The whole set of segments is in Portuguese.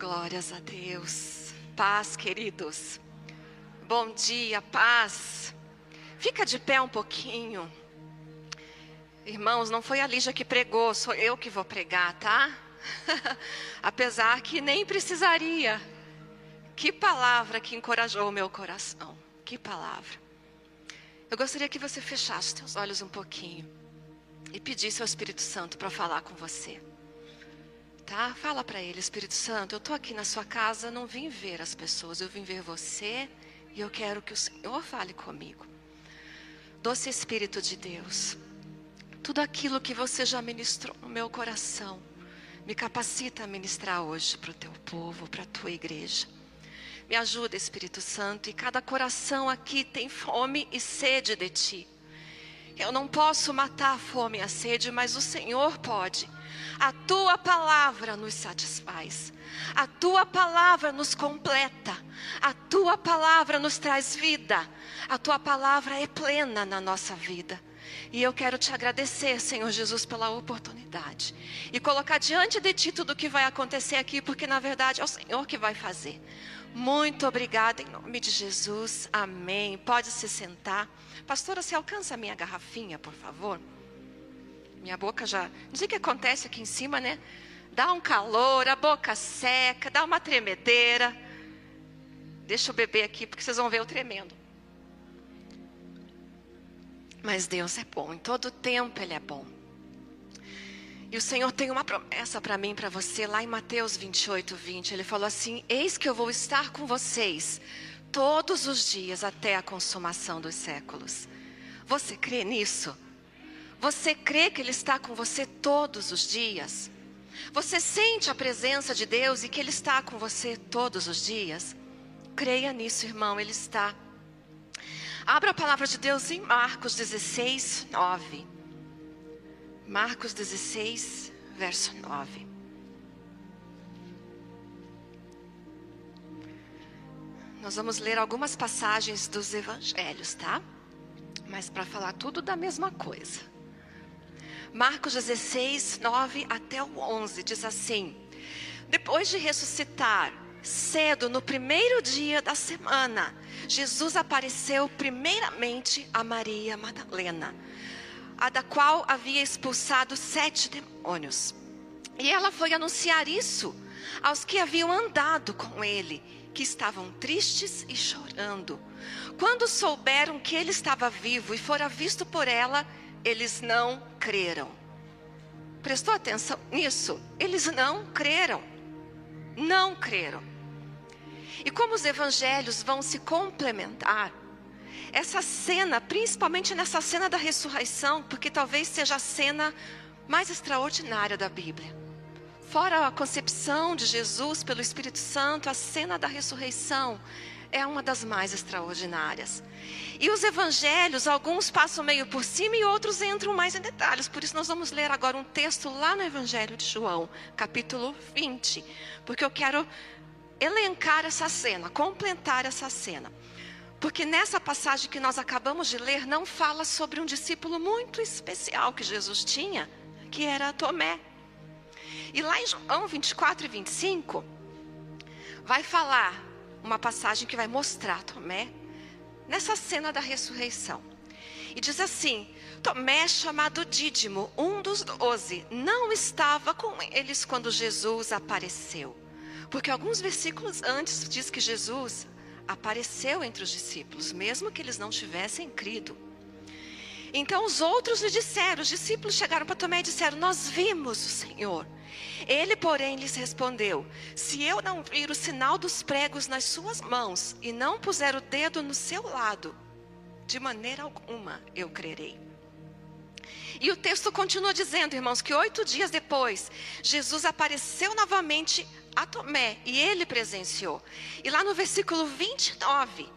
Glórias a Deus. Paz, queridos. Bom dia, paz. Fica de pé um pouquinho. Irmãos, não foi a Lígia que pregou, sou eu que vou pregar, tá? Apesar que nem precisaria. Que palavra que encorajou o meu coração. Que palavra. Eu gostaria que você fechasse seus olhos um pouquinho e pedisse ao Espírito Santo para falar com você tá? Fala para ele, Espírito Santo, eu estou aqui na sua casa, não vim ver as pessoas, eu vim ver você e eu quero que o Senhor fale comigo. Doce Espírito de Deus, tudo aquilo que você já ministrou no meu coração, me capacita a ministrar hoje para o teu povo, para a tua igreja. Me ajuda, Espírito Santo, e cada coração aqui tem fome e sede de ti. Eu não posso matar a fome e a sede, mas o Senhor pode. A tua palavra nos satisfaz. A tua palavra nos completa. A tua palavra nos traz vida. A tua palavra é plena na nossa vida. E eu quero te agradecer, Senhor Jesus, pela oportunidade. E colocar diante de ti tudo o que vai acontecer aqui, porque na verdade é o Senhor que vai fazer. Muito obrigada em nome de Jesus. Amém. Pode se sentar. Pastora, você alcança a minha garrafinha, por favor? Minha boca já. Não sei o que acontece aqui em cima, né? Dá um calor, a boca seca, dá uma tremedeira. Deixa eu beber aqui, porque vocês vão ver o tremendo. Mas Deus é bom, em todo tempo Ele é bom. E o Senhor tem uma promessa para mim, para você, lá em Mateus 28, 20. Ele falou assim: Eis que eu vou estar com vocês todos os dias até a consumação dos séculos. Você crê nisso? Você crê que Ele está com você todos os dias? Você sente a presença de Deus e que Ele está com você todos os dias? Creia nisso, irmão, Ele está. Abra a palavra de Deus em Marcos 16, 9. Marcos 16, verso 9. Nós vamos ler algumas passagens dos evangelhos, tá? Mas para falar tudo da mesma coisa. Marcos 16, 9 até o 11 diz assim: Depois de ressuscitar, cedo no primeiro dia da semana, Jesus apareceu primeiramente a Maria Madalena, a da qual havia expulsado sete demônios. E ela foi anunciar isso aos que haviam andado com ele, que estavam tristes e chorando. Quando souberam que ele estava vivo e fora visto por ela, eles não creram. Prestou atenção nisso? Eles não creram. Não creram. E como os evangelhos vão se complementar, essa cena, principalmente nessa cena da ressurreição, porque talvez seja a cena mais extraordinária da Bíblia. Fora a concepção de Jesus pelo Espírito Santo, a cena da ressurreição é uma das mais extraordinárias. E os evangelhos, alguns passam meio por cima e outros entram mais em detalhes. Por isso, nós vamos ler agora um texto lá no Evangelho de João, capítulo 20, porque eu quero elencar essa cena, completar essa cena. Porque nessa passagem que nós acabamos de ler, não fala sobre um discípulo muito especial que Jesus tinha, que era Tomé. E lá em João 24 e 25, vai falar uma passagem que vai mostrar Tomé nessa cena da ressurreição. E diz assim: Tomé, chamado Dídimo, um dos doze, não estava com eles quando Jesus apareceu. Porque alguns versículos antes diz que Jesus apareceu entre os discípulos, mesmo que eles não tivessem crido. Então os outros lhe disseram, os discípulos chegaram para Tomé e disseram: Nós vimos o Senhor. Ele, porém, lhes respondeu: Se eu não vir o sinal dos pregos nas suas mãos e não puser o dedo no seu lado, de maneira alguma eu crerei. E o texto continua dizendo, irmãos, que oito dias depois, Jesus apareceu novamente a Tomé e ele presenciou. E lá no versículo 29,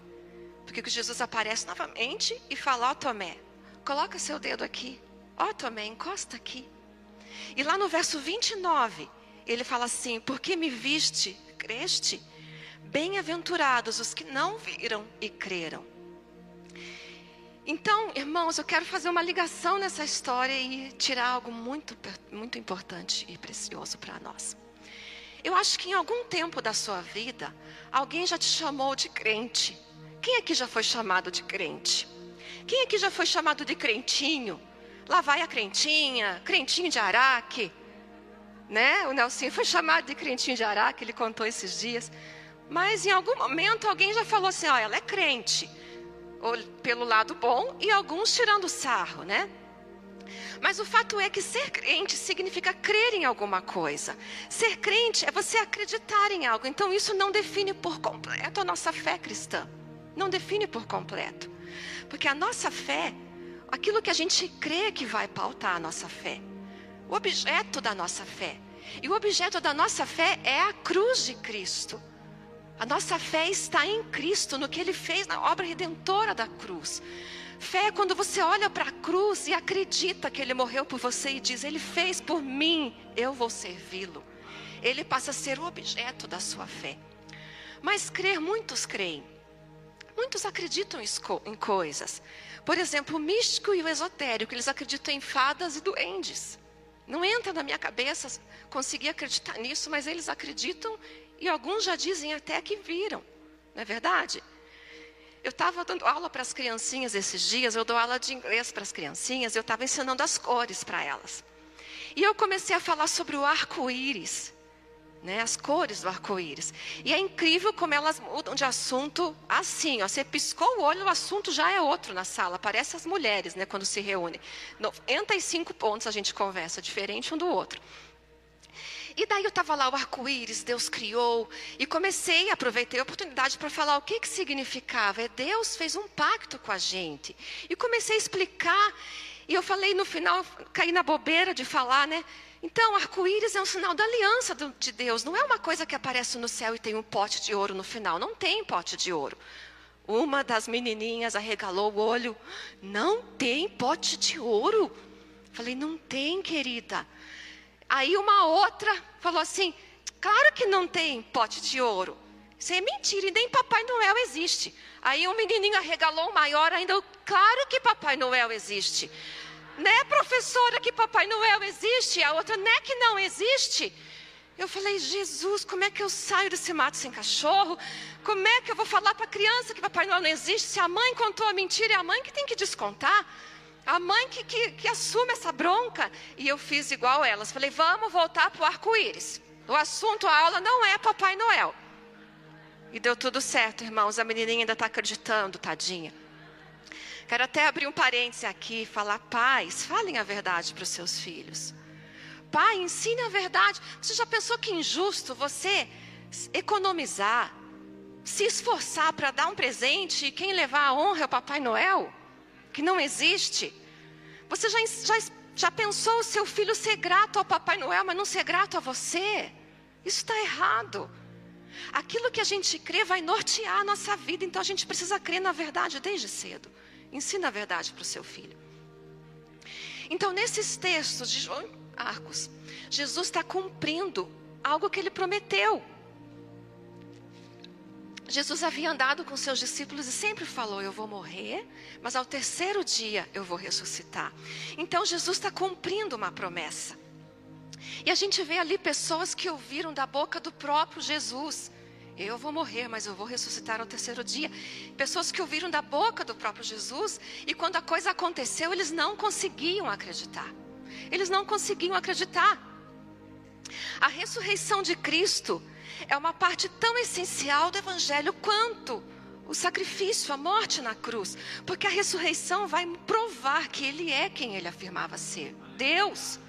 porque Jesus aparece novamente e fala: Ó Tomé, coloca seu dedo aqui. Ó Tomé, encosta aqui. E lá no verso 29, ele fala assim: Porque me viste, creste? Bem-aventurados os que não viram e creram. Então, irmãos, eu quero fazer uma ligação nessa história e tirar algo muito, muito importante e precioso para nós. Eu acho que em algum tempo da sua vida, alguém já te chamou de crente. Quem aqui já foi chamado de crente? Quem aqui já foi chamado de crentinho? Lá vai a crentinha, crentinho de Araque. Né? O Nelson foi chamado de crentinho de Araque, ele contou esses dias. Mas em algum momento alguém já falou assim: ó, ela é crente. Ou pelo lado bom, e alguns tirando sarro, né? Mas o fato é que ser crente significa crer em alguma coisa. Ser crente é você acreditar em algo. Então isso não define por completo a nossa fé cristã. Não define por completo. Porque a nossa fé, aquilo que a gente crê que vai pautar a nossa fé, o objeto da nossa fé. E o objeto da nossa fé é a cruz de Cristo. A nossa fé está em Cristo, no que Ele fez na obra redentora da cruz. Fé é quando você olha para a cruz e acredita que Ele morreu por você e diz: Ele fez por mim, eu vou servi-lo. Ele passa a ser o objeto da sua fé. Mas crer, muitos creem. Muitos acreditam em coisas. Por exemplo, o místico e o esotérico, eles acreditam em fadas e duendes. Não entra na minha cabeça conseguir acreditar nisso, mas eles acreditam e alguns já dizem até que viram. Não é verdade? Eu estava dando aula para as criancinhas esses dias, eu dou aula de inglês para as criancinhas, eu estava ensinando as cores para elas. E eu comecei a falar sobre o arco-íris, né, as cores do arco-íris. E é incrível como elas mudam de assunto assim, ó, você piscou o olho, o assunto já é outro na sala. Parece as mulheres, né, quando se reúnem. 95 pontos a gente conversa, diferente um do outro. E daí eu estava lá, o arco-íris, Deus criou, e comecei, aproveitei a oportunidade para falar o que, que significava. É Deus fez um pacto com a gente. E comecei a explicar, e eu falei no final, caí na bobeira de falar, né? Então, arco-íris é um sinal da aliança de Deus, não é uma coisa que aparece no céu e tem um pote de ouro no final. Não tem pote de ouro. Uma das menininhas arregalou o olho. Não tem pote de ouro. Falei, não tem, querida. Aí uma outra falou assim: claro que não tem pote de ouro. Isso é mentira, e nem Papai Noel existe. Aí um menininho arregalou o maior ainda, claro que Papai Noel existe. Né, professora, que Papai Noel existe? A outra, né, que não existe? Eu falei, Jesus, como é que eu saio desse mato sem cachorro? Como é que eu vou falar para a criança que Papai Noel não existe? Se a mãe contou a mentira, é a mãe que tem que descontar. A mãe que, que, que assume essa bronca. E eu fiz igual elas. Falei, vamos voltar para o arco-íris. O assunto, a aula não é Papai Noel. E deu tudo certo, irmãos. A menininha ainda está acreditando, tadinha. Quero até abrir um parêntese aqui e falar: pais, falem a verdade para os seus filhos. Pai, ensine a verdade. Você já pensou que injusto você economizar, se esforçar para dar um presente e quem levar a honra é o Papai Noel? que não existe. Você já, já, já pensou o seu filho ser grato ao Papai Noel, mas não ser grato a você? Isso está errado. Aquilo que a gente crê vai nortear a nossa vida, então a gente precisa crer na verdade desde cedo. Ensina a verdade para o seu filho. Então, nesses textos de João Arcos, Jesus está cumprindo algo que ele prometeu. Jesus havia andado com seus discípulos e sempre falou: Eu vou morrer, mas ao terceiro dia eu vou ressuscitar. Então Jesus está cumprindo uma promessa. E a gente vê ali pessoas que ouviram da boca do próprio Jesus: Eu vou morrer, mas eu vou ressuscitar ao terceiro dia. Pessoas que ouviram da boca do próprio Jesus e quando a coisa aconteceu, eles não conseguiam acreditar. Eles não conseguiam acreditar. A ressurreição de Cristo é uma parte tão essencial do Evangelho quanto o sacrifício, a morte na cruz, porque a ressurreição vai provar que Ele é quem Ele afirmava ser Deus.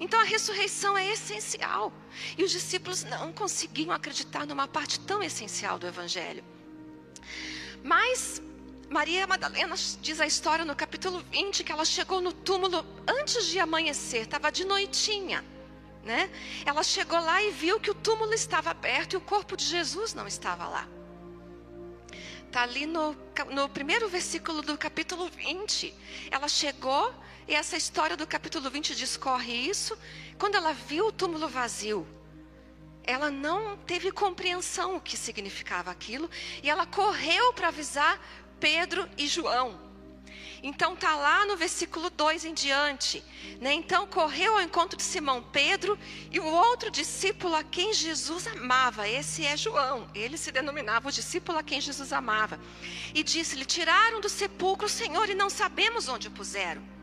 Então a ressurreição é essencial e os discípulos não conseguiam acreditar numa parte tão essencial do Evangelho. Mas Maria Madalena diz a história no capítulo 20 que ela chegou no túmulo antes de amanhecer, estava de noitinha né? Ela chegou lá e viu que o túmulo estava aberto e o corpo de Jesus não estava lá. Está ali no, no primeiro versículo do capítulo 20. Ela chegou e essa história do capítulo 20 discorre isso. Quando ela viu o túmulo vazio, ela não teve compreensão o que significava aquilo e ela correu para avisar Pedro e João. Então tá lá no versículo 2 em diante. Né? Então correu ao encontro de Simão Pedro e o outro discípulo a quem Jesus amava. Esse é João. Ele se denominava o discípulo a quem Jesus amava. E disse-lhe: Tiraram do sepulcro o Senhor e não sabemos onde o puseram.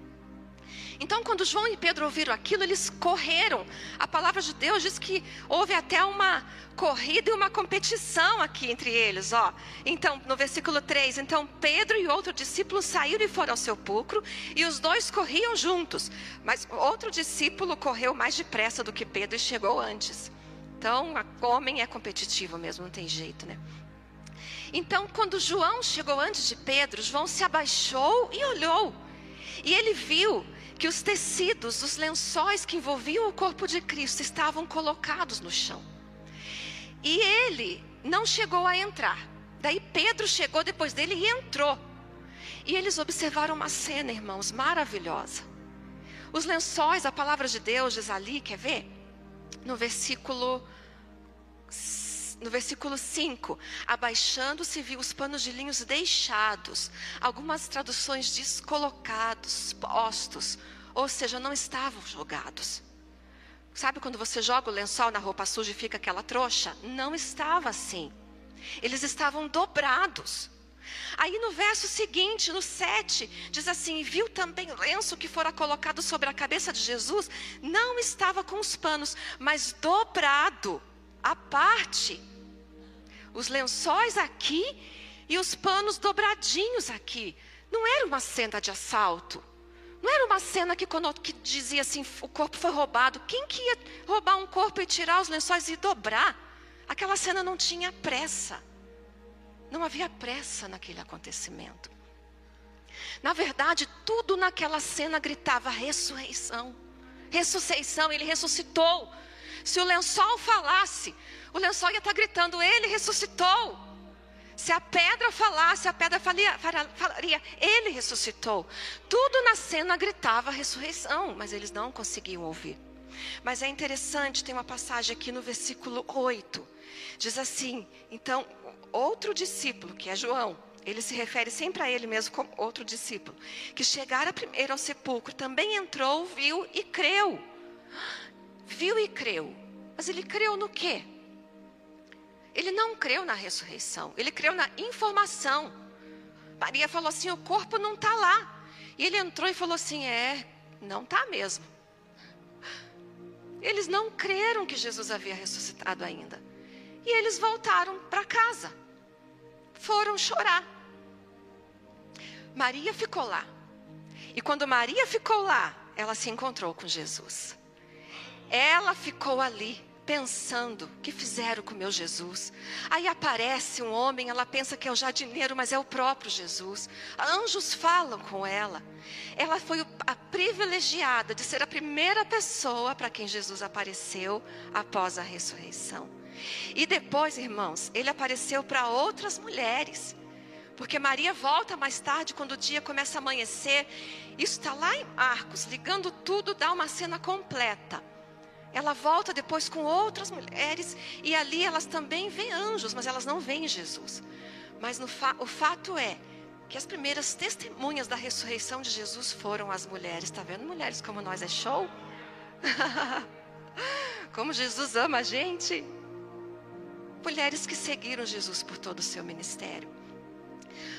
Então, quando João e Pedro ouviram aquilo, eles correram. A palavra de Deus diz que houve até uma corrida e uma competição aqui entre eles, ó. Então, no versículo 3, então Pedro e outro discípulo saíram e foram ao sepulcro, e os dois corriam juntos. Mas outro discípulo correu mais depressa do que Pedro e chegou antes. Então, homem é competitivo mesmo, não tem jeito, né? Então, quando João chegou antes de Pedro, João se abaixou e olhou. E ele viu que os tecidos, os lençóis que envolviam o corpo de Cristo estavam colocados no chão. E ele não chegou a entrar. Daí Pedro chegou depois dele e entrou. E eles observaram uma cena, irmãos, maravilhosa. Os lençóis, a palavra de Deus diz ali, quer ver? No versículo no versículo 5, abaixando-se viu os panos de linhos deixados, algumas traduções descolocados, postos, ou seja, não estavam jogados. Sabe quando você joga o lençol na roupa suja e fica aquela trouxa? Não estava assim. Eles estavam dobrados. Aí no verso seguinte, no 7, diz assim: Viu também o lenço que fora colocado sobre a cabeça de Jesus, não estava com os panos, mas dobrado à parte. Os lençóis aqui e os panos dobradinhos aqui. Não era uma cena de assalto. Não era uma cena que, quando, que dizia assim: o corpo foi roubado. Quem que ia roubar um corpo e tirar os lençóis e dobrar? Aquela cena não tinha pressa. Não havia pressa naquele acontecimento. Na verdade, tudo naquela cena gritava ressurreição. Ressurreição, ele ressuscitou. Se o lençol falasse, o lençol ia estar gritando: Ele ressuscitou. Se a pedra falasse, a pedra falaria, falaria, Ele ressuscitou. Tudo na cena gritava ressurreição, mas eles não conseguiam ouvir. Mas é interessante, tem uma passagem aqui no versículo 8. Diz assim: então, outro discípulo, que é João, ele se refere sempre a ele mesmo como outro discípulo, que chegara primeiro ao sepulcro, também entrou, viu e creu viu e creu. Mas ele creu no quê? Ele não creu na ressurreição, ele creu na informação. Maria falou assim: o corpo não está lá. E ele entrou e falou assim: é, não está mesmo. Eles não creram que Jesus havia ressuscitado ainda. E eles voltaram para casa. Foram chorar. Maria ficou lá. E quando Maria ficou lá, ela se encontrou com Jesus. Ela ficou ali pensando que fizeram com meu Jesus. Aí aparece um homem, ela pensa que é o jardineiro, mas é o próprio Jesus. Anjos falam com ela. Ela foi a privilegiada de ser a primeira pessoa para quem Jesus apareceu após a ressurreição. E depois, irmãos, ele apareceu para outras mulheres. Porque Maria volta mais tarde, quando o dia começa a amanhecer. Isso está lá em Marcos, ligando tudo, dá uma cena completa. Ela volta depois com outras mulheres e ali elas também veem anjos, mas elas não veem Jesus. Mas fa o fato é que as primeiras testemunhas da ressurreição de Jesus foram as mulheres. Está vendo, mulheres como nós é show? como Jesus ama a gente. Mulheres que seguiram Jesus por todo o seu ministério.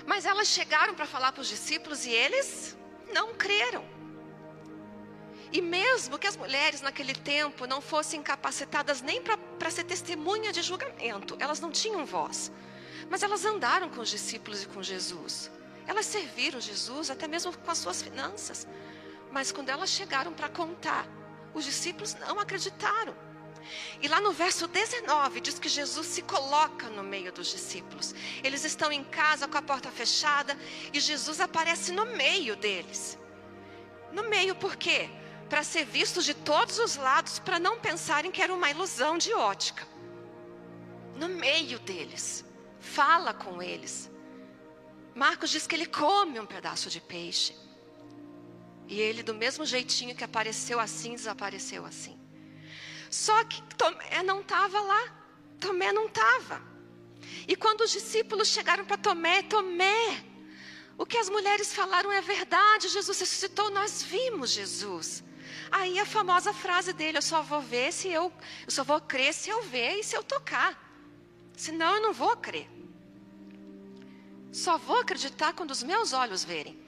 Mas elas chegaram para falar para os discípulos e eles não creram. E mesmo que as mulheres naquele tempo não fossem capacitadas nem para ser testemunha de julgamento, elas não tinham voz. Mas elas andaram com os discípulos e com Jesus. Elas serviram Jesus até mesmo com as suas finanças. Mas quando elas chegaram para contar, os discípulos não acreditaram. E lá no verso 19 diz que Jesus se coloca no meio dos discípulos. Eles estão em casa com a porta fechada e Jesus aparece no meio deles. No meio por quê? Para ser vistos de todos os lados, para não pensarem que era uma ilusão de ótica. No meio deles, fala com eles. Marcos diz que ele come um pedaço de peixe. E ele, do mesmo jeitinho que apareceu assim, desapareceu assim. Só que Tomé não estava lá. Tomé não estava. E quando os discípulos chegaram para Tomé, Tomé, O que as mulheres falaram é verdade, Jesus ressuscitou, nós vimos Jesus. Aí a famosa frase dele: eu só vou ver se eu, eu só vou crer se eu ver e se eu tocar. Senão eu não vou crer. Só vou acreditar quando os meus olhos verem.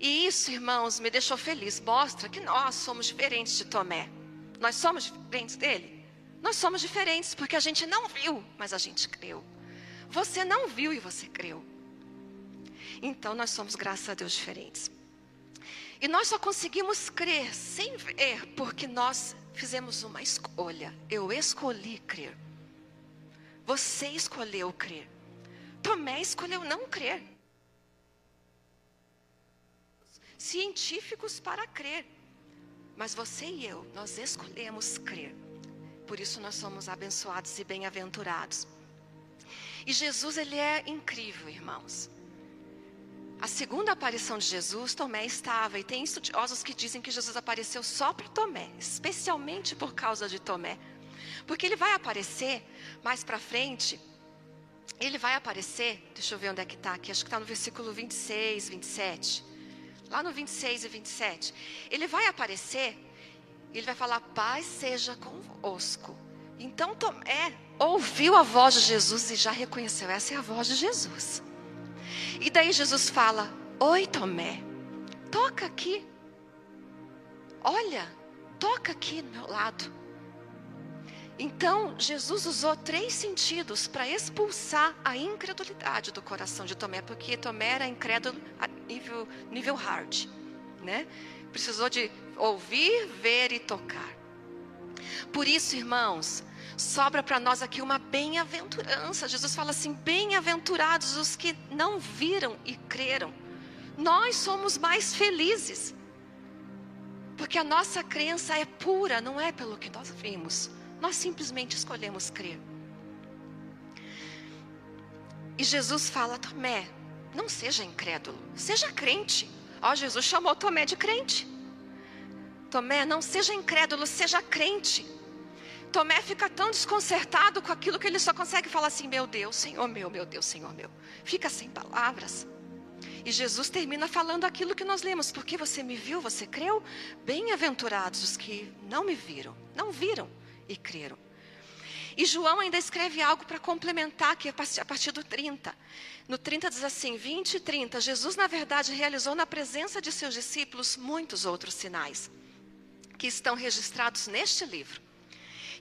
E isso, irmãos, me deixou feliz. Mostra que nós somos diferentes de Tomé. Nós somos diferentes dele. Nós somos diferentes porque a gente não viu, mas a gente creu. Você não viu e você creu. Então nós somos, graças a Deus, diferentes. E nós só conseguimos crer sem ver porque nós fizemos uma escolha. Eu escolhi crer. Você escolheu crer. Tomé escolheu não crer. Científicos para crer. Mas você e eu, nós escolhemos crer. Por isso nós somos abençoados e bem-aventurados. E Jesus, ele é incrível, irmãos. A segunda aparição de Jesus, Tomé estava, e tem estudiosos que dizem que Jesus apareceu só para Tomé, especialmente por causa de Tomé. Porque ele vai aparecer mais para frente, ele vai aparecer, deixa eu ver onde é que está aqui, acho que está no versículo 26, 27. Lá no 26 e 27. Ele vai aparecer, ele vai falar: Paz seja convosco. Então Tomé ouviu a voz de Jesus e já reconheceu: essa é a voz de Jesus. E daí Jesus fala: Oi, Tomé, toca aqui. Olha, toca aqui do meu lado. Então, Jesus usou três sentidos para expulsar a incredulidade do coração de Tomé, porque Tomé era incrédulo a nível, nível hard, né? Precisou de ouvir, ver e tocar. Por isso, irmãos, sobra para nós aqui uma bem-aventurança. Jesus fala assim: bem-aventurados os que não viram e creram. Nós somos mais felizes, porque a nossa crença é pura, não é pelo que nós vimos. Nós simplesmente escolhemos crer. E Jesus fala: Tomé, não seja incrédulo, seja crente. Ó, Jesus chamou Tomé de crente. Tomé, não seja incrédulo, seja crente. Tomé fica tão desconcertado com aquilo que ele só consegue falar assim: Meu Deus, Senhor meu, meu Deus, Senhor meu. Fica sem palavras. E Jesus termina falando aquilo que nós lemos: Porque você me viu, você creu? Bem-aventurados os que não me viram, não viram e creram. E João ainda escreve algo para complementar, que é a partir do 30. No 30 diz assim: 20 e 30. Jesus, na verdade, realizou na presença de seus discípulos muitos outros sinais, que estão registrados neste livro.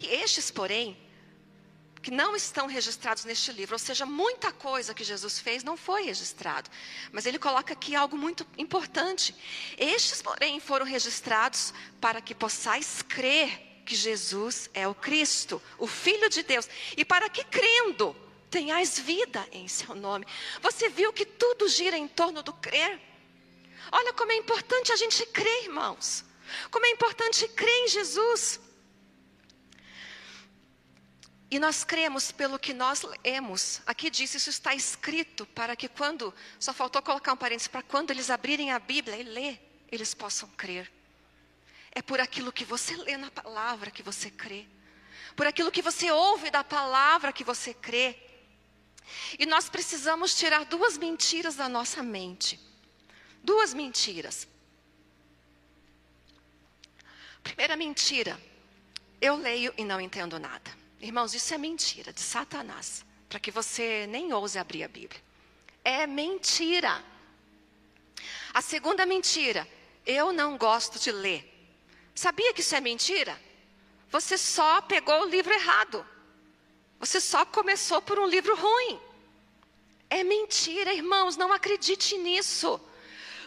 E estes, porém, que não estão registrados neste livro, ou seja, muita coisa que Jesus fez não foi registrado. Mas ele coloca aqui algo muito importante. Estes, porém, foram registrados para que possais crer que Jesus é o Cristo, o Filho de Deus, e para que crendo tenhais vida em seu nome. Você viu que tudo gira em torno do crer? Olha como é importante a gente crer, irmãos. Como é importante crer em Jesus. E nós cremos pelo que nós lemos. Aqui diz, isso está escrito para que quando, só faltou colocar um parênteses, para quando eles abrirem a Bíblia e ler, eles possam crer. É por aquilo que você lê na palavra que você crê. Por aquilo que você ouve da palavra que você crê. E nós precisamos tirar duas mentiras da nossa mente. Duas mentiras. Primeira mentira, eu leio e não entendo nada. Irmãos, isso é mentira de Satanás, para que você nem ouse abrir a Bíblia. É mentira. A segunda mentira, eu não gosto de ler. Sabia que isso é mentira? Você só pegou o livro errado. Você só começou por um livro ruim. É mentira, irmãos, não acredite nisso.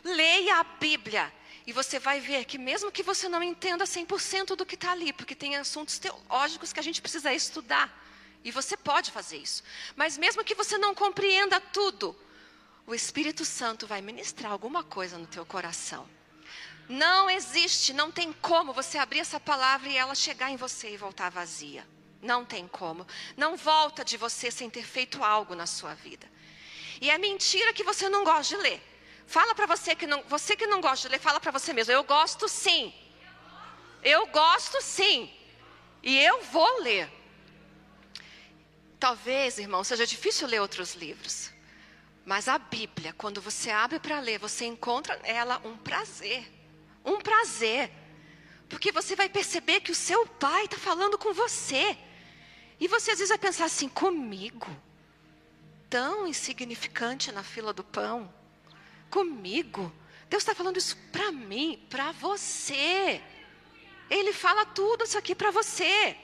Leia a Bíblia. E você vai ver que mesmo que você não entenda 100% do que está ali, porque tem assuntos teológicos que a gente precisa estudar, e você pode fazer isso. Mas mesmo que você não compreenda tudo, o Espírito Santo vai ministrar alguma coisa no teu coração. Não existe, não tem como você abrir essa palavra e ela chegar em você e voltar vazia. Não tem como. Não volta de você sem ter feito algo na sua vida. E é mentira que você não gosta de ler. Fala para você que não, você que não gosta de ler, fala para você mesmo. Eu gosto sim. Eu gosto sim. E eu vou ler. Talvez, irmão, seja difícil ler outros livros. Mas a Bíblia, quando você abre para ler, você encontra nela um prazer. Um prazer. Porque você vai perceber que o seu pai está falando com você. E você às vezes vai pensar assim: comigo? Tão insignificante na fila do pão. Comigo? Deus está falando isso para mim, para você. Ele fala tudo isso aqui para você.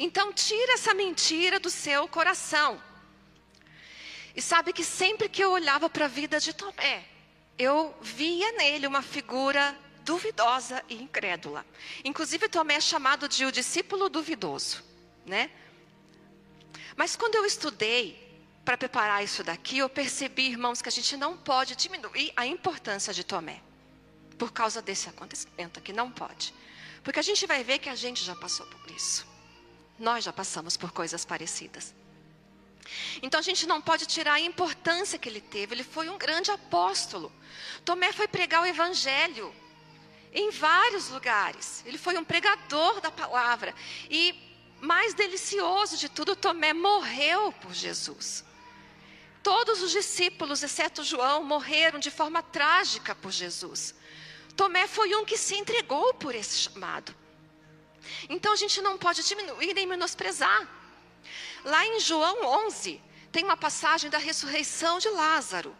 Então, tira essa mentira do seu coração. E sabe que sempre que eu olhava para a vida de Tomé, eu via nele uma figura duvidosa e incrédula. Inclusive, Tomé é chamado de o discípulo duvidoso, né? Mas quando eu estudei para preparar isso daqui, eu percebi, irmãos, que a gente não pode diminuir a importância de Tomé. Por causa desse acontecimento aqui, não pode. Porque a gente vai ver que a gente já passou por isso. Nós já passamos por coisas parecidas. Então a gente não pode tirar a importância que ele teve. Ele foi um grande apóstolo. Tomé foi pregar o evangelho em vários lugares. Ele foi um pregador da palavra. E mais delicioso de tudo, Tomé morreu por Jesus. Todos os discípulos, exceto João, morreram de forma trágica por Jesus. Tomé foi um que se entregou por esse chamado. Então a gente não pode diminuir nem menosprezar. Lá em João 11, tem uma passagem da ressurreição de Lázaro.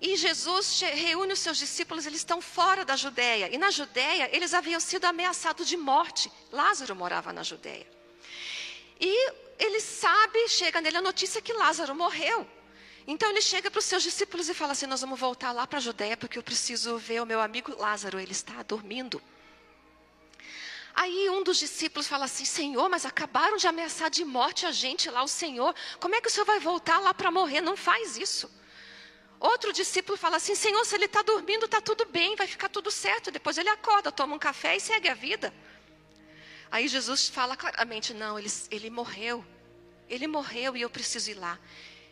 E Jesus reúne os seus discípulos, eles estão fora da Judéia. E na Judéia, eles haviam sido ameaçados de morte. Lázaro morava na Judéia. E ele sabe, chega nele a notícia que Lázaro morreu. Então ele chega para os seus discípulos e fala assim: Nós vamos voltar lá para a Judéia porque eu preciso ver o meu amigo Lázaro, ele está dormindo. Aí um dos discípulos fala assim: Senhor, mas acabaram de ameaçar de morte a gente lá, o Senhor. Como é que o Senhor vai voltar lá para morrer? Não faz isso. Outro discípulo fala assim: Senhor, se ele está dormindo, está tudo bem, vai ficar tudo certo. Depois ele acorda, toma um café e segue a vida. Aí Jesus fala claramente: Não, ele, ele morreu. Ele morreu e eu preciso ir lá.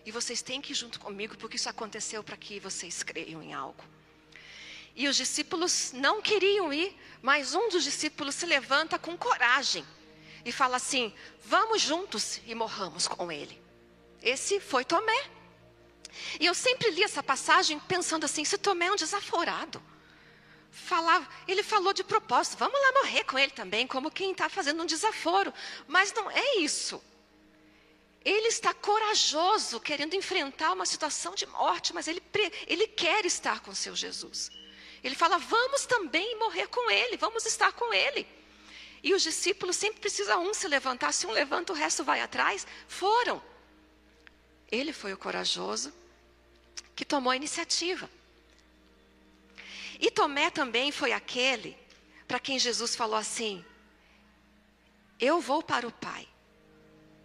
E vocês têm que ir junto comigo, porque isso aconteceu para que vocês creiam em algo. E os discípulos não queriam ir, mas um dos discípulos se levanta com coragem e fala assim: Vamos juntos e morramos com ele. Esse foi Tomé. E eu sempre li essa passagem pensando assim: se Tomé é um desaforado. Ele falou de propósito, vamos lá morrer com ele também, como quem está fazendo um desaforo. Mas não é isso. Ele está corajoso, querendo enfrentar uma situação de morte, mas ele, ele quer estar com seu Jesus. Ele fala: vamos também morrer com ele, vamos estar com ele. E os discípulos sempre precisa um se levantar, se um levanta, o resto vai atrás. Foram. Ele foi o corajoso que tomou a iniciativa. E Tomé também foi aquele para quem Jesus falou assim: Eu vou para o Pai.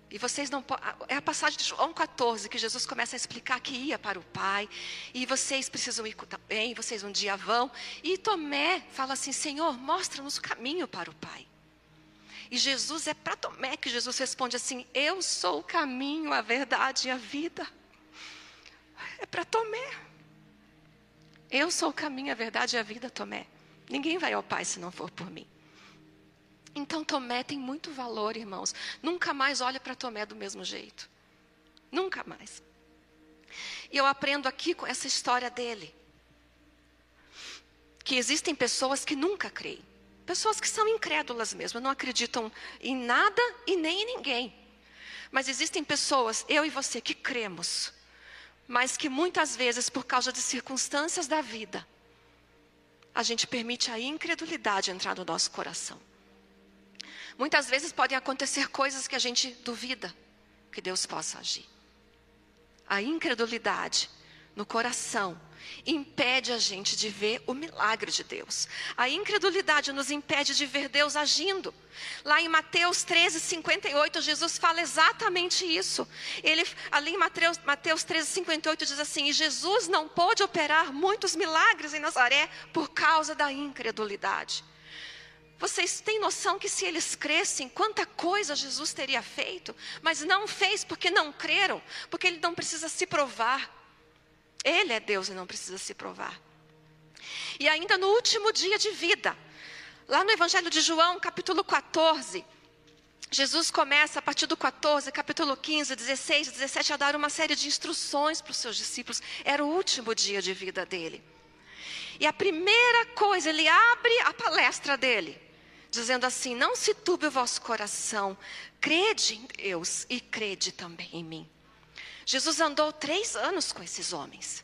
E vocês não É a passagem de João 14 que Jesus começa a explicar que ia para o Pai. E vocês precisam ir também, vocês um dia vão. E Tomé fala assim: Senhor, mostra-nos o caminho para o Pai. E Jesus é para Tomé que Jesus responde assim: Eu sou o caminho, a verdade e a vida. É para Tomé. Eu sou o caminho, a verdade e a vida, Tomé. Ninguém vai ao Pai se não for por mim. Então Tomé tem muito valor, irmãos. Nunca mais olhe para Tomé do mesmo jeito. Nunca mais. E eu aprendo aqui com essa história dele. Que existem pessoas que nunca creem. Pessoas que são incrédulas mesmo, não acreditam em nada e nem em ninguém. Mas existem pessoas, eu e você, que cremos, mas que muitas vezes, por causa de circunstâncias da vida, a gente permite a incredulidade entrar no nosso coração. Muitas vezes podem acontecer coisas que a gente duvida que Deus possa agir. A incredulidade no coração impede a gente de ver o milagre de Deus. A incredulidade nos impede de ver Deus agindo. Lá em Mateus 13, 58, Jesus fala exatamente isso. Ele, ali em Mateus, Mateus 13, 58, diz assim: E Jesus não pôde operar muitos milagres em Nazaré por causa da incredulidade. Vocês têm noção que se eles crescem, quanta coisa Jesus teria feito, mas não fez porque não creram, porque ele não precisa se provar. Ele é Deus e não precisa se provar. E ainda no último dia de vida, lá no Evangelho de João, capítulo 14, Jesus começa a partir do 14, capítulo 15, 16, 17 a dar uma série de instruções para os seus discípulos. Era o último dia de vida dele. E a primeira coisa, ele abre a palestra dele, dizendo assim: Não se turbe o vosso coração, crede em Deus e crede também em mim. Jesus andou três anos com esses homens.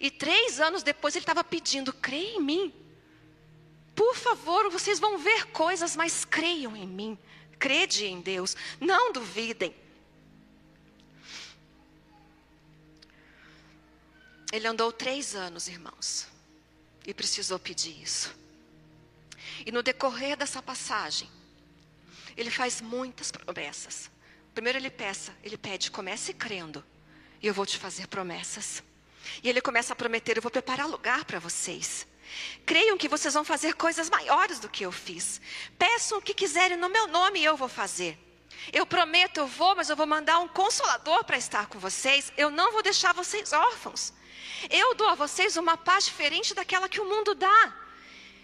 E três anos depois ele estava pedindo: creia em mim. Por favor, vocês vão ver coisas, mas creiam em mim. Crede em Deus, não duvidem. Ele andou três anos, irmãos, e precisou pedir isso. E no decorrer dessa passagem, ele faz muitas promessas. Primeiro ele peça, ele pede, comece crendo, e eu vou te fazer promessas. E ele começa a prometer, eu vou preparar lugar para vocês. Creiam que vocês vão fazer coisas maiores do que eu fiz. Peçam o que quiserem no meu nome e eu vou fazer. Eu prometo, eu vou, mas eu vou mandar um consolador para estar com vocês. Eu não vou deixar vocês órfãos. Eu dou a vocês uma paz diferente daquela que o mundo dá.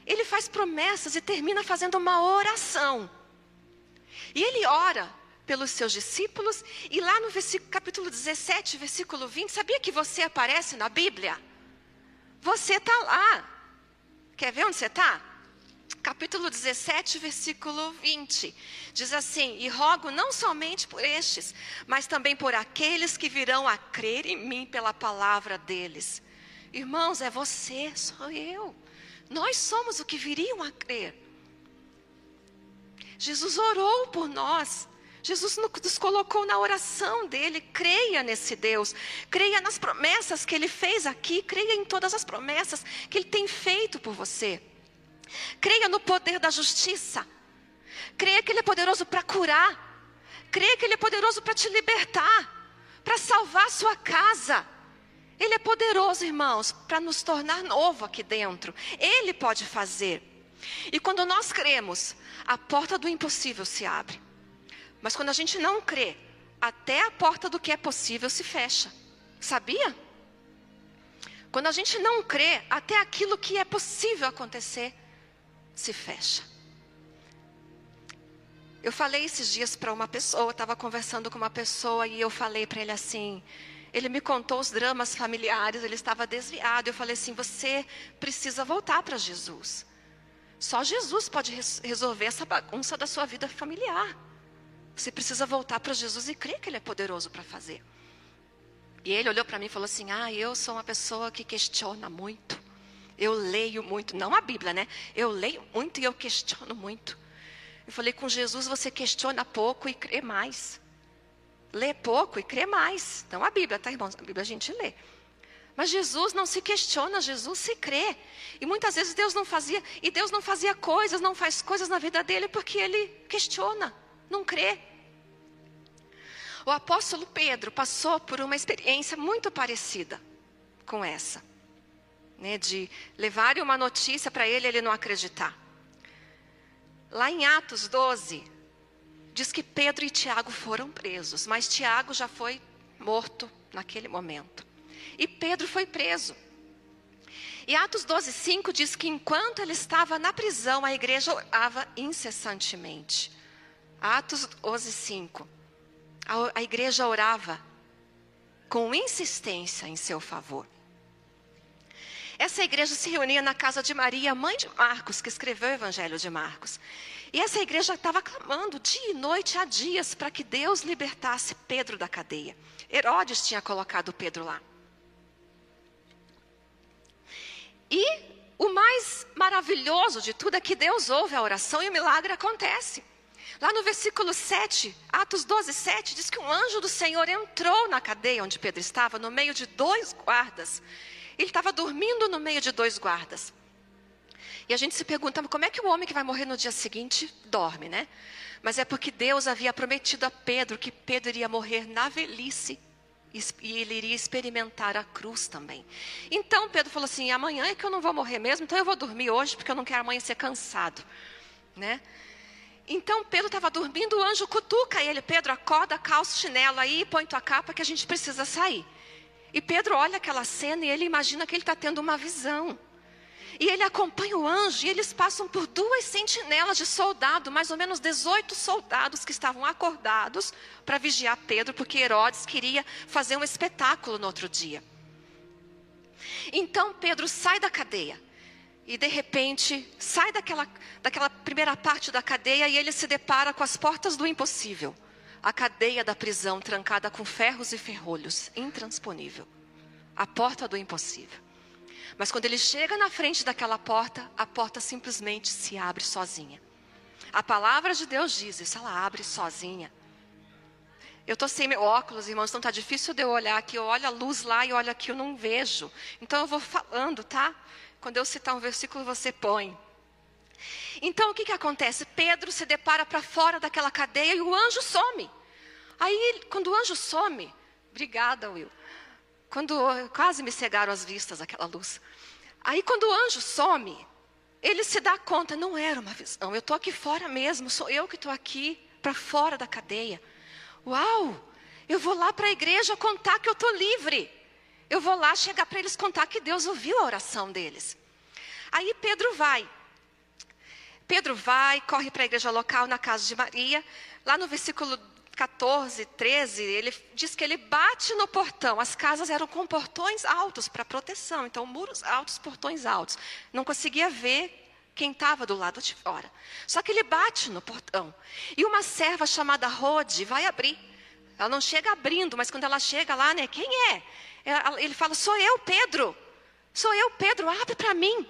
Ele faz promessas e termina fazendo uma oração. E ele ora pelos seus discípulos, e lá no capítulo 17, versículo 20, sabia que você aparece na Bíblia? Você está lá. Quer ver onde você está? Capítulo 17, versículo 20. Diz assim: E rogo não somente por estes, mas também por aqueles que virão a crer em mim pela palavra deles. Irmãos, é você, sou eu. Nós somos o que viriam a crer. Jesus orou por nós. Jesus nos colocou na oração dele. Creia nesse Deus. Creia nas promessas que ele fez aqui. Creia em todas as promessas que ele tem feito por você. Creia no poder da justiça. Creia que ele é poderoso para curar. Creia que ele é poderoso para te libertar. Para salvar a sua casa. Ele é poderoso, irmãos, para nos tornar novo aqui dentro. Ele pode fazer. E quando nós cremos, a porta do impossível se abre. Mas quando a gente não crê, até a porta do que é possível se fecha. Sabia? Quando a gente não crê, até aquilo que é possível acontecer se fecha. Eu falei esses dias para uma pessoa, estava conversando com uma pessoa e eu falei para ele assim: ele me contou os dramas familiares, ele estava desviado. Eu falei assim: você precisa voltar para Jesus. Só Jesus pode resolver essa bagunça da sua vida familiar. Você precisa voltar para Jesus e crer que Ele é poderoso para fazer. E ele olhou para mim e falou assim: Ah, eu sou uma pessoa que questiona muito. Eu leio muito, não a Bíblia, né? Eu leio muito e eu questiono muito. Eu falei: Com Jesus você questiona pouco e crê mais. Lê pouco e crê mais. Não a Bíblia, tá, irmãos? A Bíblia a gente lê. Mas Jesus não se questiona, Jesus se crê. E muitas vezes Deus não fazia, e Deus não fazia coisas, não faz coisas na vida dele porque ele questiona, não crê. O apóstolo Pedro passou por uma experiência muito parecida com essa, né, de levarem uma notícia para ele ele não acreditar. Lá em Atos 12, diz que Pedro e Tiago foram presos, mas Tiago já foi morto naquele momento. E Pedro foi preso. E Atos 12, 5 diz que enquanto ele estava na prisão, a igreja orava incessantemente. Atos 12, 5 a, a igreja orava com insistência em seu favor. Essa igreja se reunia na casa de Maria, mãe de Marcos, que escreveu o Evangelho de Marcos. E essa igreja estava clamando dia e noite há dias para que Deus libertasse Pedro da cadeia. Herodes tinha colocado Pedro lá. E o mais maravilhoso de tudo é que Deus ouve a oração e o milagre acontece. Lá no versículo 7, Atos 12, 7, diz que um anjo do Senhor entrou na cadeia onde Pedro estava, no meio de dois guardas. Ele estava dormindo no meio de dois guardas. E a gente se pergunta, como é que o homem que vai morrer no dia seguinte dorme, né? Mas é porque Deus havia prometido a Pedro que Pedro iria morrer na velhice e ele iria experimentar a cruz também. Então Pedro falou assim: amanhã é que eu não vou morrer mesmo, então eu vou dormir hoje porque eu não quero amanhã ser cansado, né? Então Pedro estava dormindo, o anjo cutuca ele, Pedro, acorda, calça o chinelo aí, põe tua capa que a gente precisa sair. E Pedro olha aquela cena e ele imagina que ele está tendo uma visão. E ele acompanha o anjo e eles passam por duas sentinelas de soldado, mais ou menos 18 soldados que estavam acordados para vigiar Pedro, porque Herodes queria fazer um espetáculo no outro dia. Então Pedro sai da cadeia e de repente sai daquela, daquela primeira parte da cadeia e ele se depara com as portas do impossível. A cadeia da prisão trancada com ferros e ferrolhos, intransponível. A porta do impossível. Mas quando ele chega na frente daquela porta, a porta simplesmente se abre sozinha. A palavra de Deus diz isso, ela abre sozinha. Eu estou sem meu óculos, irmãos, então está difícil de eu olhar aqui. Eu olho a luz lá e olho aqui, eu não vejo. Então eu vou falando, tá? Quando eu citar um versículo, você põe. Então o que, que acontece? Pedro se depara para fora daquela cadeia e o anjo some. Aí, quando o anjo some, obrigada, Will. Quando quase me cegaram as vistas aquela luz. Aí, quando o anjo some, ele se dá conta, não era uma visão, eu estou aqui fora mesmo, sou eu que estou aqui para fora da cadeia. Uau! Eu vou lá para a igreja contar que eu estou livre. Eu vou lá chegar para eles contar que Deus ouviu a oração deles. Aí Pedro vai. Pedro vai, corre para a igreja local na casa de Maria. Lá no versículo 14, 13, ele diz que ele bate no portão. As casas eram com portões altos para proteção, então muros altos, portões altos. Não conseguia ver quem estava do lado de fora. Só que ele bate no portão. E uma serva chamada Rode vai abrir. Ela não chega abrindo, mas quando ela chega lá, né? Quem é? Ele fala: Sou eu, Pedro. Sou eu, Pedro. Abre para mim.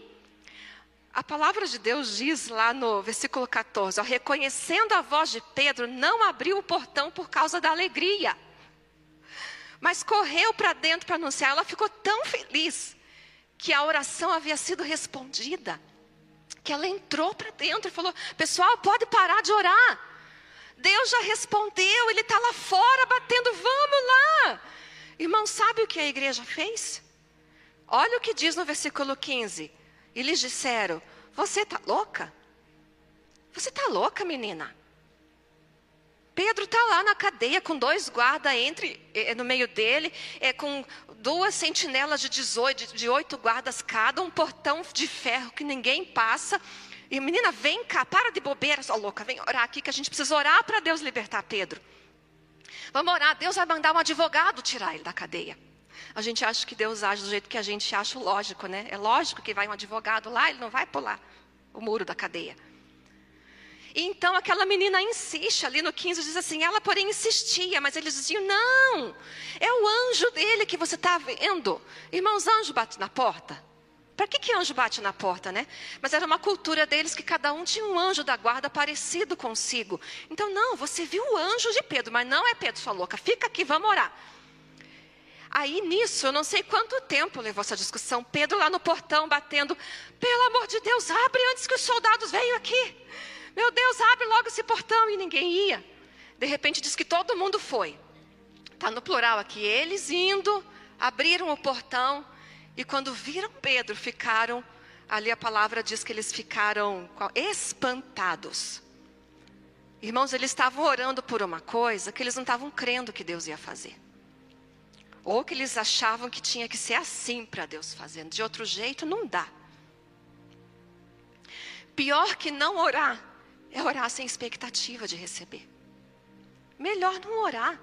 A palavra de Deus diz lá no versículo 14: ó, reconhecendo a voz de Pedro, não abriu o portão por causa da alegria, mas correu para dentro para anunciar. Ela ficou tão feliz que a oração havia sido respondida, que ela entrou para dentro e falou: Pessoal, pode parar de orar. Deus já respondeu, Ele está lá fora batendo, vamos lá. Irmão, sabe o que a igreja fez? Olha o que diz no versículo 15. E lhes disseram: Você está louca? Você está louca, menina? Pedro está lá na cadeia com dois guardas entre eh, no meio dele, é, com duas sentinelas de 18, de oito guardas cada, um portão de ferro que ninguém passa. E menina, vem cá, para de bobeira, só louca, vem orar aqui que a gente precisa orar para Deus libertar Pedro. Vamos orar, Deus vai mandar um advogado tirar ele da cadeia. A gente acha que Deus age do jeito que a gente acha lógico, né? É lógico que vai um advogado lá, ele não vai pular o muro da cadeia. E então aquela menina insiste, ali no 15 diz assim: ela porém insistia, mas eles diziam: não, é o anjo dele que você está vendo. Irmãos, anjo bate na porta. Para que, que anjo bate na porta, né? Mas era uma cultura deles que cada um tinha um anjo da guarda parecido consigo. Então, não, você viu o anjo de Pedro, mas não é Pedro, sua louca. Fica aqui, vamos orar. Aí nisso, eu não sei quanto tempo levou essa discussão. Pedro lá no portão batendo: pelo amor de Deus, abre antes que os soldados venham aqui. Meu Deus, abre logo esse portão. E ninguém ia. De repente diz que todo mundo foi. Está no plural aqui. Eles indo, abriram o portão. E quando viram Pedro, ficaram. Ali a palavra diz que eles ficaram espantados. Irmãos, eles estavam orando por uma coisa que eles não estavam crendo que Deus ia fazer. Ou que eles achavam que tinha que ser assim para Deus fazendo. De outro jeito, não dá. Pior que não orar é orar sem expectativa de receber. Melhor não orar.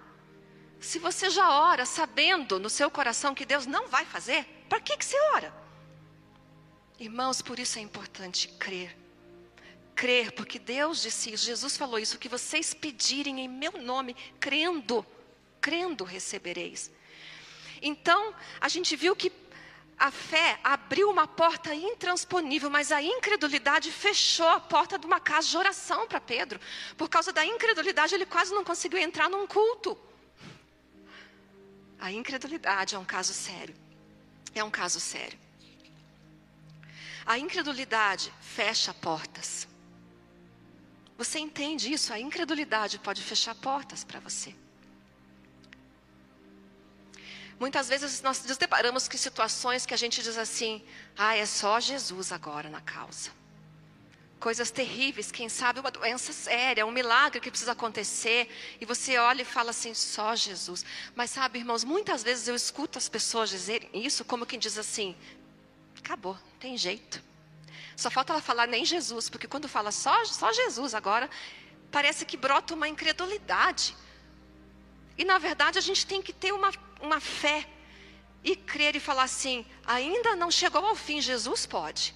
Se você já ora sabendo no seu coração que Deus não vai fazer, para que, que você ora? Irmãos, por isso é importante crer. Crer, porque Deus disse isso, Jesus falou isso, que vocês pedirem em meu nome, crendo, crendo recebereis. Então, a gente viu que a fé abriu uma porta intransponível, mas a incredulidade fechou a porta de uma casa de oração para Pedro. Por causa da incredulidade, ele quase não conseguiu entrar num culto. A incredulidade é um caso sério. É um caso sério. A incredulidade fecha portas. Você entende isso? A incredulidade pode fechar portas para você. Muitas vezes nós nos deparamos com situações que a gente diz assim: ah, é só Jesus agora na causa. Coisas terríveis, quem sabe uma doença séria, um milagre que precisa acontecer, e você olha e fala assim: só Jesus. Mas sabe, irmãos, muitas vezes eu escuto as pessoas dizerem isso como quem diz assim: acabou, tem jeito. Só falta ela falar nem Jesus, porque quando fala só, só Jesus agora, parece que brota uma incredulidade. E na verdade a gente tem que ter uma, uma fé e crer e falar assim: ainda não chegou ao fim, Jesus pode.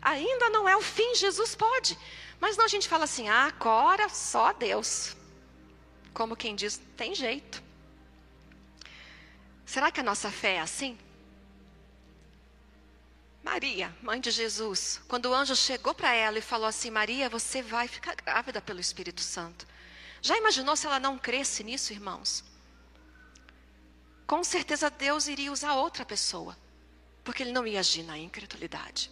Ainda não é o fim, Jesus pode. Mas não a gente fala assim: ah, agora só Deus. Como quem diz, tem jeito. Será que a nossa fé é assim? Maria, mãe de Jesus, quando o anjo chegou para ela e falou assim: Maria, você vai ficar grávida pelo Espírito Santo. Já imaginou se ela não cresce nisso, irmãos? Com certeza Deus iria usar outra pessoa, porque ele não ia agir na incredulidade.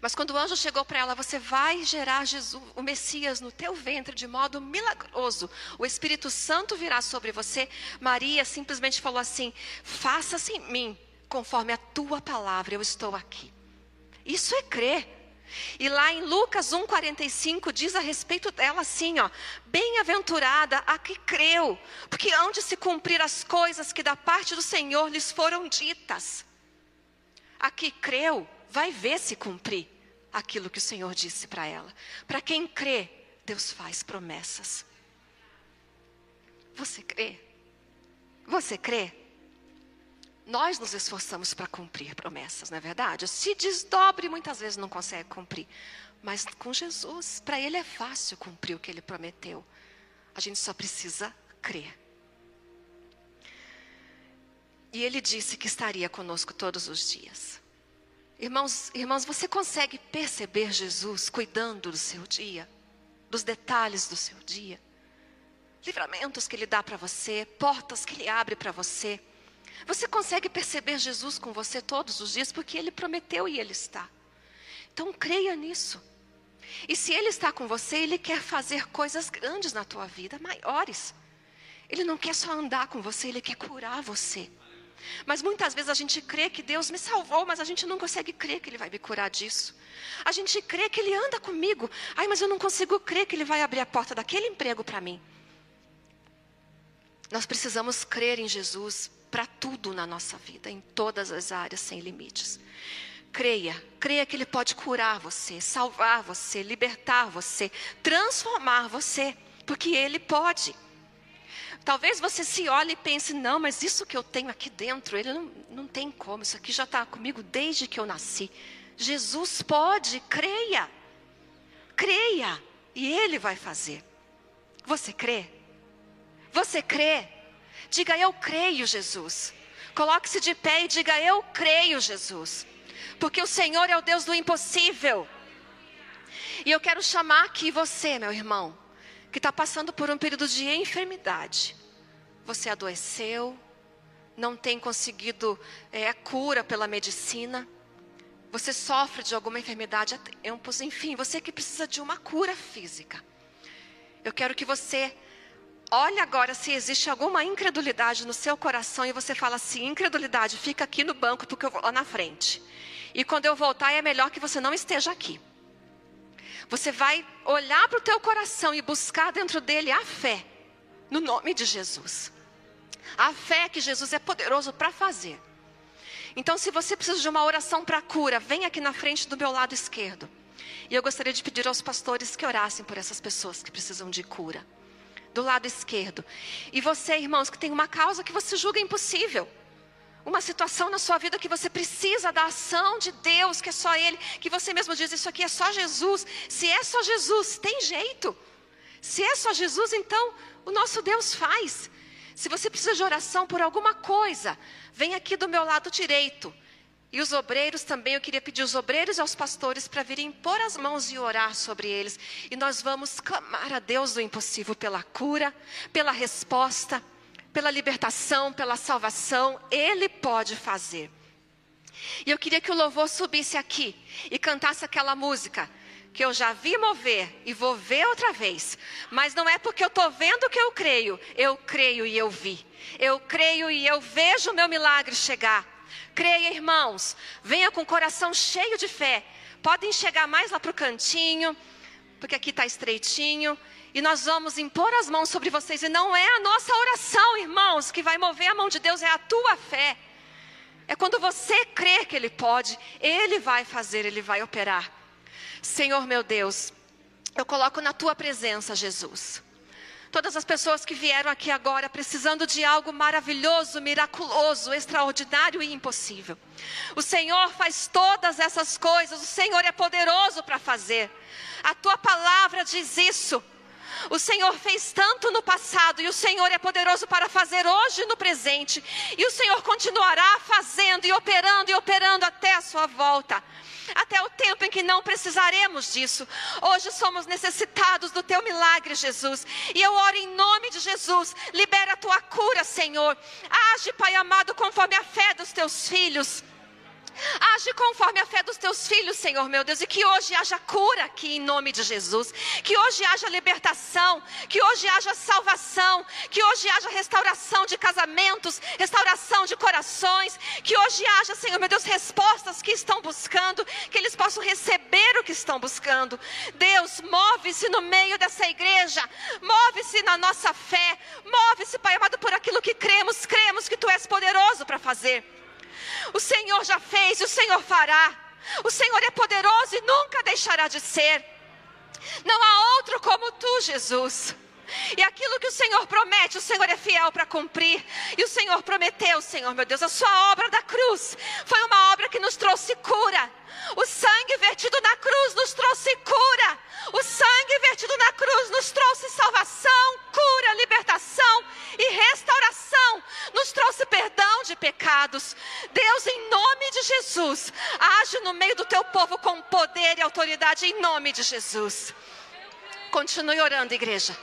Mas quando o anjo chegou para ela, você vai gerar Jesus, o Messias no teu ventre de modo milagroso. O Espírito Santo virá sobre você. Maria simplesmente falou assim: Faça-se em mim conforme a tua palavra, eu estou aqui. Isso é crer. E lá em Lucas 1,45 diz a respeito dela assim: ó, bem-aventurada a que creu, porque hão de se cumprir as coisas que da parte do Senhor lhes foram ditas. A que creu, vai ver se cumprir aquilo que o Senhor disse para ela. Para quem crê, Deus faz promessas. Você crê? Você crê? Nós nos esforçamos para cumprir promessas, não é verdade? Se desdobre, muitas vezes não consegue cumprir. Mas com Jesus, para Ele é fácil cumprir o que Ele prometeu. A gente só precisa crer. E Ele disse que estaria conosco todos os dias. Irmãos, irmãos, você consegue perceber Jesus cuidando do seu dia, dos detalhes do seu dia? Livramentos que Ele dá para você, portas que Ele abre para você você consegue perceber Jesus com você todos os dias, porque Ele prometeu e Ele está. Então creia nisso. E se Ele está com você, Ele quer fazer coisas grandes na tua vida, maiores. Ele não quer só andar com você, Ele quer curar você. Mas muitas vezes a gente crê que Deus me salvou, mas a gente não consegue crer que Ele vai me curar disso. A gente crê que Ele anda comigo. Ai, mas eu não consigo crer que Ele vai abrir a porta daquele emprego para mim. Nós precisamos crer em Jesus para tudo na nossa vida, em todas as áreas, sem limites. Creia, creia que Ele pode curar você, salvar você, libertar você, transformar você, porque Ele pode. Talvez você se olhe e pense: não, mas isso que eu tenho aqui dentro, Ele não, não tem como, isso aqui já está comigo desde que eu nasci. Jesus pode, creia, creia, e Ele vai fazer. Você crê? Você crê? Diga eu creio, Jesus. Coloque-se de pé e diga eu creio, Jesus. Porque o Senhor é o Deus do impossível. E eu quero chamar aqui você, meu irmão, que está passando por um período de enfermidade. Você adoeceu, não tem conseguido é, cura pela medicina. Você sofre de alguma enfermidade há tempos, enfim, você que precisa de uma cura física. Eu quero que você Olha agora se existe alguma incredulidade no seu coração e você fala assim: incredulidade, fica aqui no banco porque eu vou lá na frente. E quando eu voltar é melhor que você não esteja aqui. Você vai olhar para o teu coração e buscar dentro dele a fé, no nome de Jesus. A fé que Jesus é poderoso para fazer. Então, se você precisa de uma oração para cura, vem aqui na frente do meu lado esquerdo. E eu gostaria de pedir aos pastores que orassem por essas pessoas que precisam de cura do lado esquerdo. E você, irmãos, que tem uma causa que você julga impossível. Uma situação na sua vida que você precisa da ação de Deus, que é só Ele, que você mesmo diz: Isso aqui é só Jesus. Se é só Jesus, tem jeito. Se é só Jesus, então o nosso Deus faz. Se você precisa de oração por alguma coisa, vem aqui do meu lado direito. E os obreiros também, eu queria pedir os obreiros e aos pastores para virem pôr as mãos e orar sobre eles. E nós vamos clamar a Deus do impossível pela cura, pela resposta, pela libertação, pela salvação. Ele pode fazer. E eu queria que o louvor subisse aqui e cantasse aquela música que eu já vi mover e vou ver outra vez. Mas não é porque eu estou vendo que eu creio. Eu creio e eu vi. Eu creio e eu vejo o meu milagre chegar. Creia, irmãos. Venha com o coração cheio de fé. Podem chegar mais lá para o cantinho, porque aqui está estreitinho. E nós vamos impor as mãos sobre vocês. E não é a nossa oração, irmãos, que vai mover a mão de Deus, é a tua fé. É quando você crê que Ele pode, Ele vai fazer, Ele vai operar. Senhor meu Deus, eu coloco na tua presença, Jesus. Todas as pessoas que vieram aqui agora precisando de algo maravilhoso, miraculoso, extraordinário e impossível. O Senhor faz todas essas coisas, o Senhor é poderoso para fazer. A tua palavra diz isso. O Senhor fez tanto no passado e o Senhor é poderoso para fazer hoje no presente. E o Senhor continuará fazendo e operando e operando até a sua volta. Até o tempo em que não precisaremos disso. Hoje somos necessitados do teu milagre, Jesus. E eu oro em nome de Jesus. Libera a tua cura, Senhor. Age, Pai amado, conforme a fé dos teus filhos. Age conforme a fé dos teus filhos, Senhor meu Deus, e que hoje haja cura aqui em nome de Jesus, que hoje haja libertação, que hoje haja salvação, que hoje haja restauração de casamentos, restauração de corações, que hoje haja, Senhor meu Deus, respostas que estão buscando, que eles possam receber o que estão buscando. Deus, move-se no meio dessa igreja, move-se na nossa fé, move-se, Pai amado, por aquilo que cremos, cremos que tu és poderoso para fazer. O Senhor já fez o Senhor fará. O Senhor é poderoso e nunca deixará de ser. Não há outro como tu, Jesus. E aquilo que o Senhor promete, o Senhor é fiel para cumprir. E o Senhor prometeu, Senhor meu Deus, a sua obra da cruz foi uma obra que nos trouxe cura. O sangue vertido na cruz nos trouxe cura. O sangue vertido na cruz nos trouxe salvação, cura, libertação e restauração. Nos trouxe perdão de pecados. Deus, em nome de Jesus, age no meio do teu povo com poder e autoridade, em nome de Jesus. Continue orando, igreja.